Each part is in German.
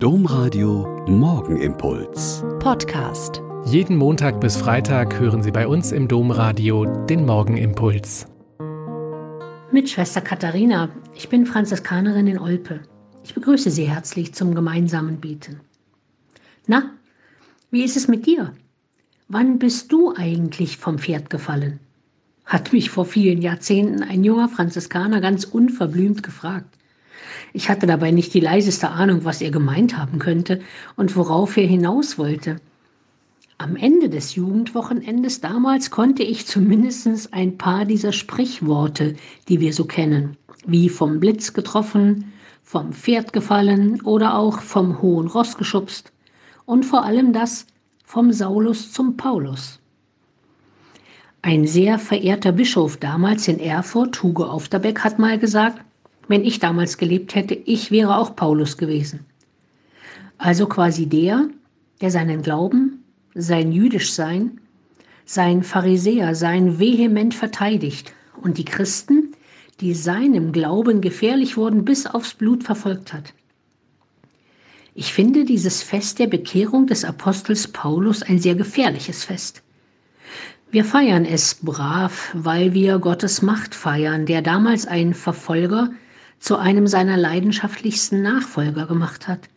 Domradio Morgenimpuls. Podcast. Jeden Montag bis Freitag hören Sie bei uns im Domradio den Morgenimpuls. Mit Schwester Katharina. Ich bin Franziskanerin in Olpe. Ich begrüße Sie herzlich zum gemeinsamen Beten. Na, wie ist es mit dir? Wann bist du eigentlich vom Pferd gefallen? Hat mich vor vielen Jahrzehnten ein junger Franziskaner ganz unverblümt gefragt. Ich hatte dabei nicht die leiseste Ahnung, was er gemeint haben könnte und worauf er hinaus wollte. Am Ende des Jugendwochenendes damals konnte ich zumindest ein paar dieser Sprichworte, die wir so kennen, wie vom Blitz getroffen, vom Pferd gefallen oder auch vom hohen Ross geschubst und vor allem das vom Saulus zum Paulus. Ein sehr verehrter Bischof damals in Erfurt, Hugo Aufterbeck, hat mal gesagt, wenn ich damals gelebt hätte, ich wäre auch Paulus gewesen. Also quasi der, der seinen Glauben, sein Jüdischsein, sein Pharisäer, sein vehement verteidigt und die Christen, die seinem Glauben gefährlich wurden, bis aufs Blut verfolgt hat. Ich finde dieses Fest der Bekehrung des Apostels Paulus ein sehr gefährliches Fest. Wir feiern es brav, weil wir Gottes Macht feiern, der damals ein Verfolger zu einem seiner leidenschaftlichsten Nachfolger gemacht hat.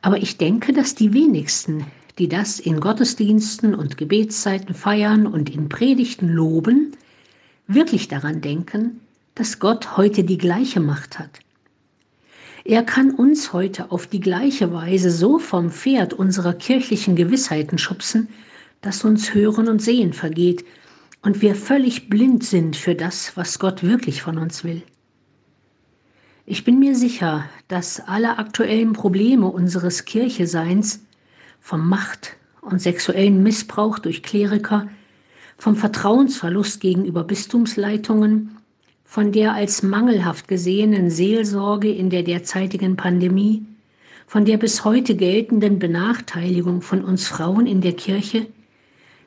Aber ich denke, dass die wenigsten, die das in Gottesdiensten und Gebetszeiten feiern und in Predigten loben, wirklich daran denken, dass Gott heute die gleiche Macht hat. Er kann uns heute auf die gleiche Weise so vom Pferd unserer kirchlichen Gewissheiten schubsen, dass uns Hören und Sehen vergeht und wir völlig blind sind für das, was Gott wirklich von uns will. Ich bin mir sicher, dass alle aktuellen Probleme unseres Kircheseins vom Macht- und sexuellen Missbrauch durch Kleriker, vom Vertrauensverlust gegenüber Bistumsleitungen, von der als mangelhaft gesehenen Seelsorge in der derzeitigen Pandemie, von der bis heute geltenden Benachteiligung von uns Frauen in der Kirche,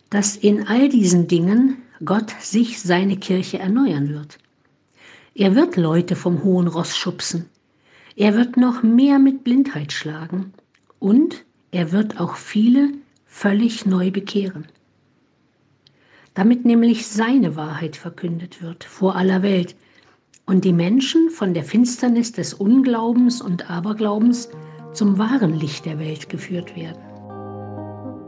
dass in all diesen Dingen Gott sich seine Kirche erneuern wird. Er wird Leute vom hohen Ross schubsen. Er wird noch mehr mit Blindheit schlagen. Und er wird auch viele völlig neu bekehren. Damit nämlich seine Wahrheit verkündet wird vor aller Welt und die Menschen von der Finsternis des Unglaubens und Aberglaubens zum wahren Licht der Welt geführt werden.